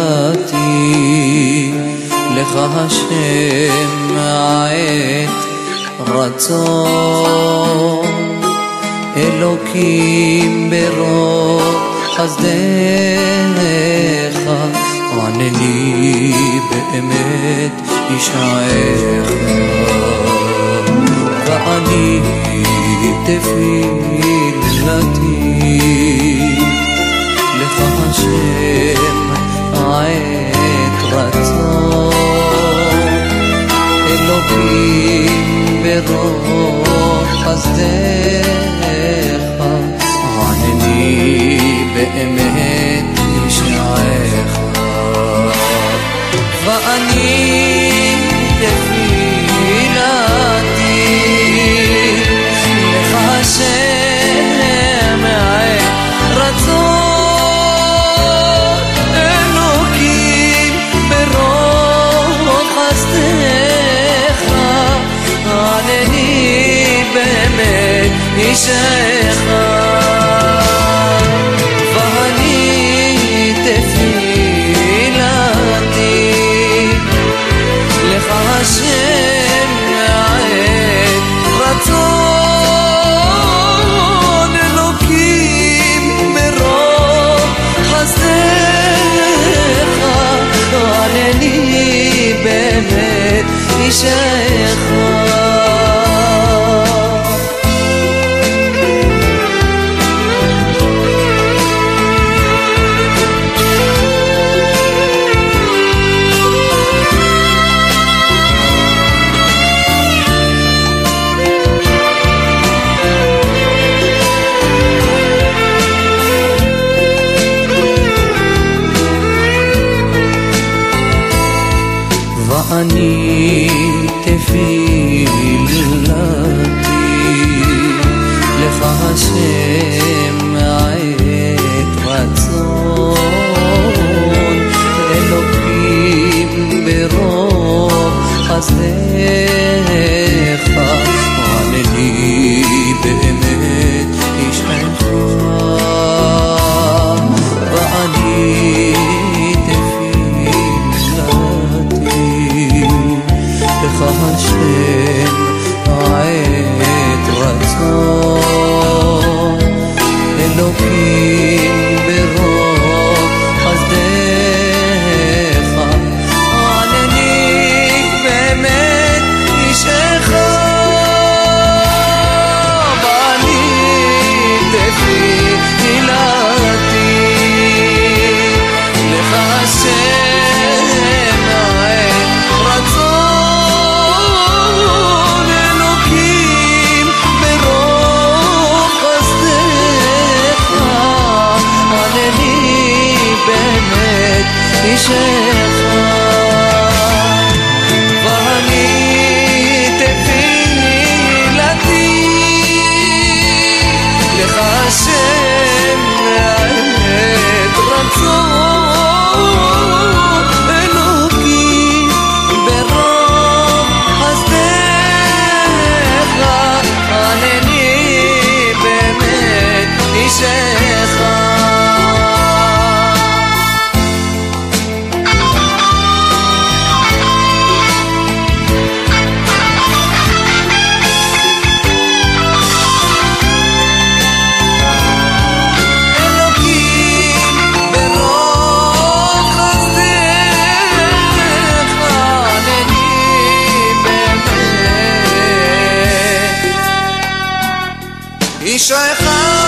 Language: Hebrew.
תפילתי לך השם עת רצון. אלוקים ברוב חסדיך ענני באמת ישעך ואני תפילתי ברוב חסדיך באמת ואני תפילתי حسين عيد رسول إلوكي Yeah. איש האחד.